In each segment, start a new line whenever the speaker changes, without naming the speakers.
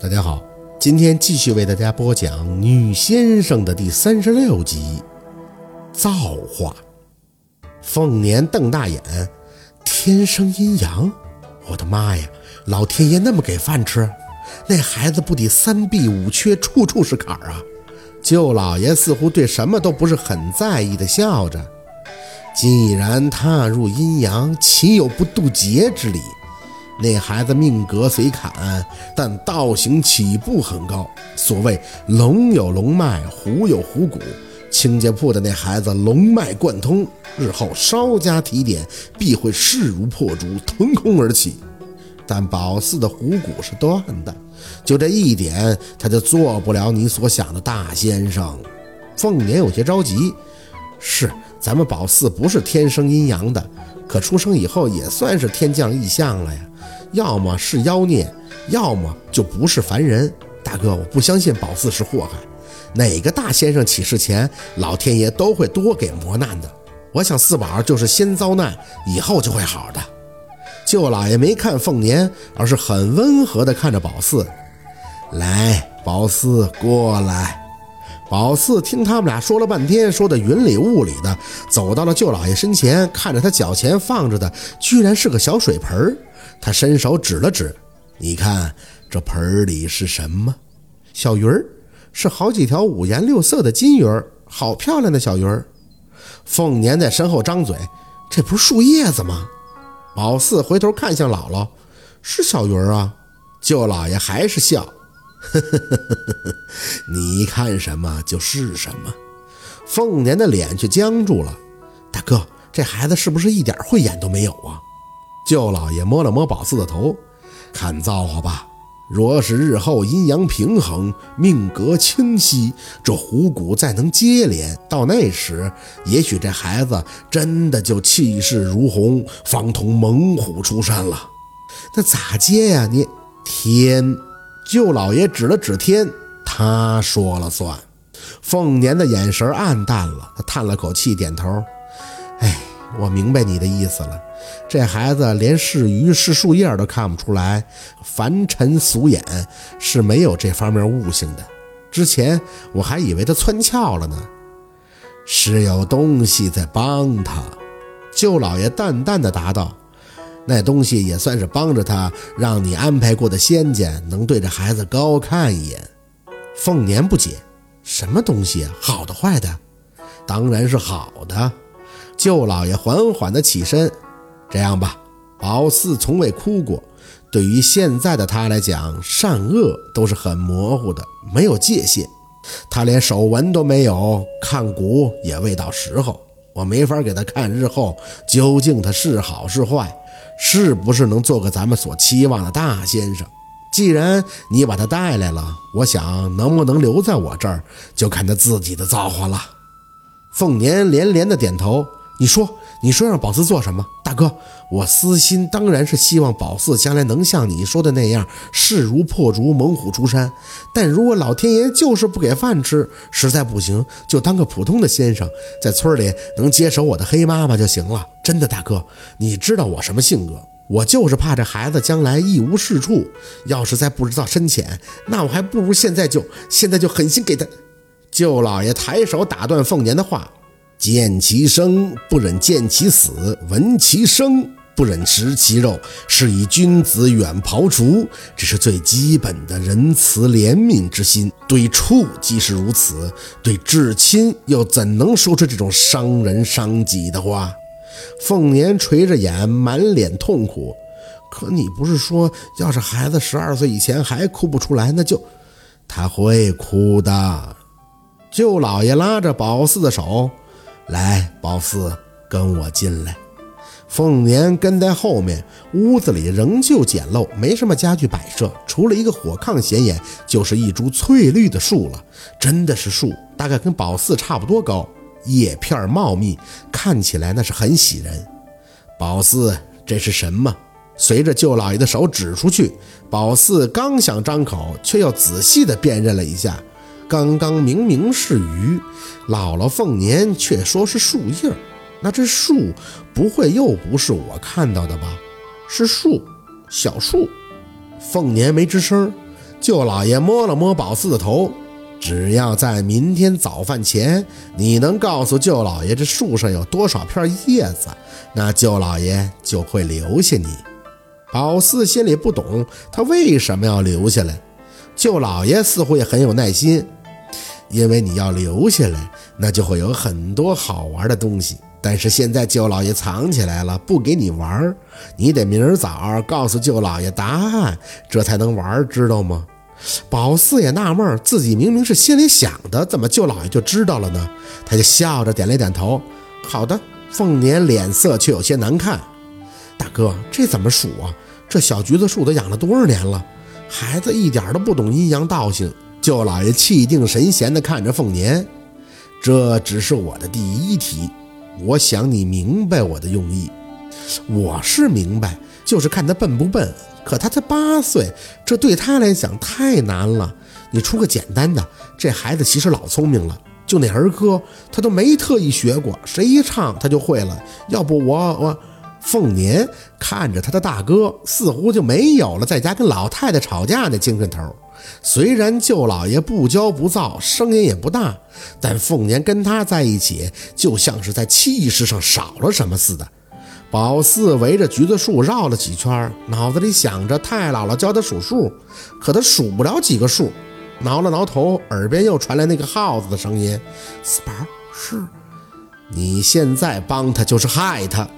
大家好，今天继续为大家播讲《女先生》的第三十六集。造化。凤年瞪大眼，天生阴阳，我的妈呀！老天爷那么给饭吃，那孩子不得三弊五缺，处处是坎儿啊！舅老爷似乎对什么都不是很在意的笑着。既然踏入阴阳，岂有不渡劫之理？那孩子命格虽坎，但道行起步很高。所谓龙有龙脉，虎有虎骨。清洁铺的那孩子龙脉贯通，日后稍加提点，必会势如破竹，腾空而起。但宝四的虎骨是断的，就这一点，他就做不了你所想的大先生。凤年有些着急，是咱们宝四不是天生阴阳的，可出生以后也算是天降异象了呀。要么是妖孽，要么就不是凡人。大哥，我不相信宝四是祸害。哪个大先生起事前，老天爷都会多给磨难的。我想四宝就是先遭难，以后就会好的。舅老爷没看凤年，而是很温和地看着宝四。来，宝四过来。宝四听他们俩说了半天，说的云里雾里的，走到了舅老爷身前，看着他脚前放着的，居然是个小水盆儿。他伸手指了指，你看这盆里是什么？小鱼儿，是好几条五颜六色的金鱼儿，好漂亮的小鱼儿。凤年在身后张嘴，这不是树叶子吗？宝四回头看向姥姥，是小鱼儿啊。舅老爷还是笑，呵呵呵呵呵，你看什么就是什么。凤年的脸却僵住了，大哥，这孩子是不是一点慧眼都没有啊？舅老爷摸了摸宝四的头，看造化吧。若是日后阴阳平衡，命格清晰，这虎骨再能接连，到那时，也许这孩子真的就气势如虹，方同猛虎出山了。那咋接呀？你天，舅老爷指了指天，他说了算。凤年的眼神暗淡了，他叹了口气，点头。哎，我明白你的意思了。这孩子连是鱼是树叶都看不出来，凡尘俗眼是没有这方面悟性的。之前我还以为他蹿窍了呢，是有东西在帮他。舅老爷淡淡的答道：“那东西也算是帮着他，让你安排过的仙家能对着孩子高看一眼。”凤年不解：“什么东西？好的坏的？当然是好的。”舅老爷缓缓的起身。这样吧，宝四从未哭过。对于现在的他来讲，善恶都是很模糊的，没有界限。他连手纹都没有，看骨也未到时候。我没法给他看日后究竟他是好是坏，是不是能做个咱们所期望的大先生。既然你把他带来了，我想能不能留在我这儿，就看他自己的造化了。凤年连连的点头。你说，你说让宝四做什么？大哥，我私心当然是希望宝四将来能像你说的那样，势如破竹，猛虎出山。但如果老天爷就是不给饭吃，实在不行，就当个普通的先生，在村里能接手我的黑妈妈就行了。真的，大哥，你知道我什么性格？我就是怕这孩子将来一无是处，要是再不知道深浅，那我还不如现在就现在就狠心给他。舅老爷抬手打断凤年的话。见其生不忍见其死，闻其声不忍食其肉，是以君子远庖厨，这是最基本的仁慈怜悯之心。对畜即是如此，对至亲又怎能说出这种伤人伤己的话？凤年垂着眼，满脸痛苦。可你不是说，要是孩子十二岁以前还哭不出来，那就他会哭的。舅老爷拉着宝四的手。来，宝四，跟我进来。凤年跟在后面，屋子里仍旧简陋，没什么家具摆设，除了一个火炕显眼，就是一株翠绿的树了。真的是树，大概跟宝四差不多高，叶片茂密，看起来那是很喜人。宝四，这是什么？随着舅老爷的手指出去，宝四刚想张口，却又仔细地辨认了一下。刚刚明明是鱼，姥姥凤年却说是树叶那这树不会又不是我看到的吧？是树，小树。凤年没吱声，舅老爷摸了摸宝四的头，只要在明天早饭前，你能告诉舅老爷这树上有多少片叶子，那舅老爷就会留下你。宝四心里不懂，他为什么要留下来？舅老爷似乎也很有耐心，因为你要留下来，那就会有很多好玩的东西。但是现在舅老爷藏起来了，不给你玩，你得明儿早告诉舅老爷答案，这才能玩，知道吗？宝四也纳闷，自己明明是心里想的，怎么舅老爷就知道了呢？他就笑着点了点头。好的，凤年脸色却有些难看。大哥，这怎么数啊？这小橘子树都养了多少年了？孩子一点都不懂阴阳道性。舅老爷气定神闲地看着凤年，这只是我的第一题。我想你明白我的用意，我是明白，就是看他笨不笨。可他才八岁，这对他来讲太难了。你出个简单的，这孩子其实老聪明了。就那儿歌，他都没特意学过，谁一唱他就会了。要不我我，凤年看着他的大哥，似乎就没有了在家跟老太太吵架那精神头。虽然舅老爷不骄不躁，声音也不大，但凤年跟他在一起，就像是在气势上少了什么似的。宝四围着橘子树绕了几圈，脑子里想着太姥姥教他数数，可他数不了几个数。挠了挠头，耳边又传来那个耗子的声音：“四宝，是你现在帮他就是害他。”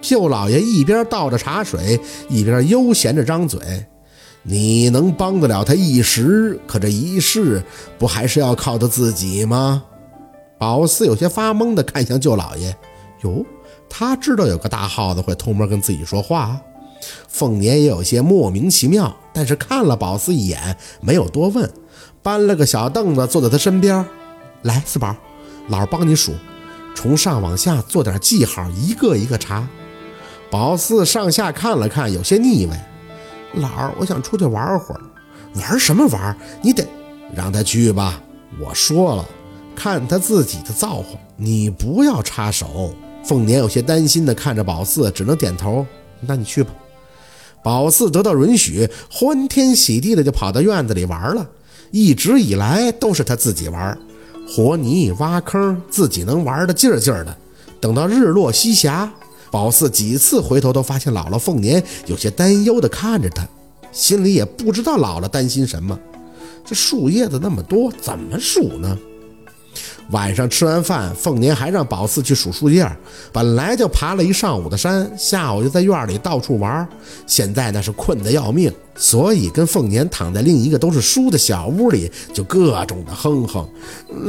舅老爷一边倒着茶水，一边悠闲着张嘴。你能帮得了他一时，可这一世不还是要靠他自己吗？宝四有些发懵地看向舅老爷，哟，他知道有个大耗子会偷摸跟自己说话。凤年也有些莫名其妙，但是看了宝四一眼，没有多问，搬了个小凳子坐在他身边。来，四宝，老儿帮你数，从上往下做点记号，一个一个查。宝四上下看了看，有些腻歪。老儿，我想出去玩会儿。玩什么玩？你得让他去吧。我说了，看他自己的造化，你不要插手。凤年有些担心的看着宝四，只能点头。那你去吧。宝四得到允许，欢天喜地的就跑到院子里玩了。一直以来都是他自己玩，和泥挖坑，自己能玩的劲儿劲儿的。等到日落西霞。宝四几次回头，都发现姥姥凤年有些担忧地看着他，心里也不知道姥姥担心什么。这树叶子那么多，怎么数呢？晚上吃完饭，凤年还让宝四去数树叶。本来就爬了一上午的山，下午就在院里到处玩，现在那是困得要命，所以跟凤年躺在另一个都是书的小屋里，就各种的哼哼：“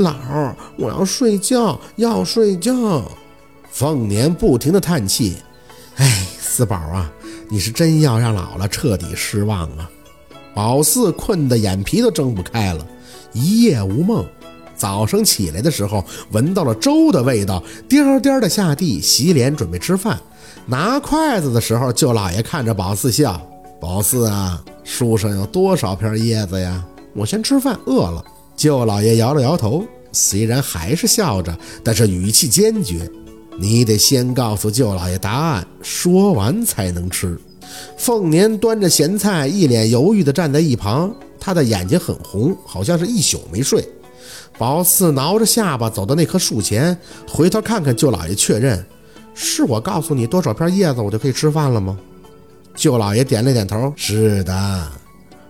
姥儿，我要睡觉，要睡觉。”凤年不停地叹气：“哎，四宝啊，你是真要让姥姥彻底失望啊！”宝四困得眼皮都睁不开了，一夜无梦。早上起来的时候，闻到了粥的味道，颠颠的下地洗脸准备吃饭。拿筷子的时候，舅老爷看着宝四笑：“宝四啊，树上有多少片叶子呀？我先吃饭，饿了。”舅老爷摇了摇头，虽然还是笑着，但是语气坚决。你得先告诉舅老爷答案，说完才能吃。凤年端着咸菜，一脸犹豫地站在一旁，他的眼睛很红，好像是一宿没睡。宝四挠着下巴走到那棵树前，回头看看舅老爷，确认：“是我告诉你多少片叶子，我就可以吃饭了吗？”舅老爷点了点头：“是的。”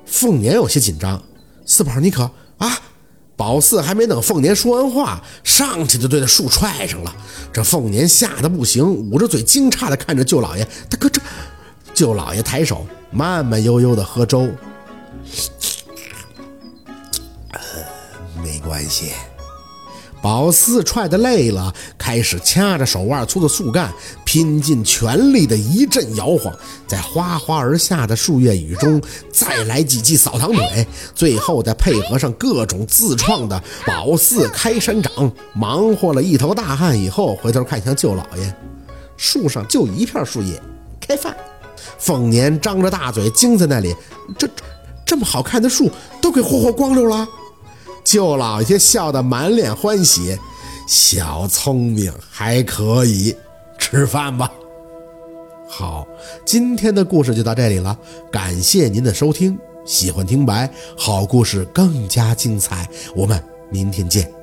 凤年有些紧张：“四宝，你可啊？”宝四还没等凤年说完话，上去就对他树踹上了。这凤年吓得不行，捂着嘴惊诧的看着舅老爷。大哥，这舅老爷抬手，慢慢悠悠的喝粥。没关系。宝四踹得累了，开始掐着手腕粗的树干，拼尽全力的一阵摇晃，在哗哗而下的树叶雨中再来几记扫堂腿，最后再配合上各种自创的宝四开山掌，忙活了一头大汗以后，回头看向舅老爷，树上就一片树叶，开饭。凤年张着大嘴惊在那里，这这么好看的树都给霍霍光溜了。舅老爷笑得满脸欢喜，小聪明还可以，吃饭吧。好，今天的故事就到这里了，感谢您的收听。喜欢听白，好故事更加精彩。我们明天见。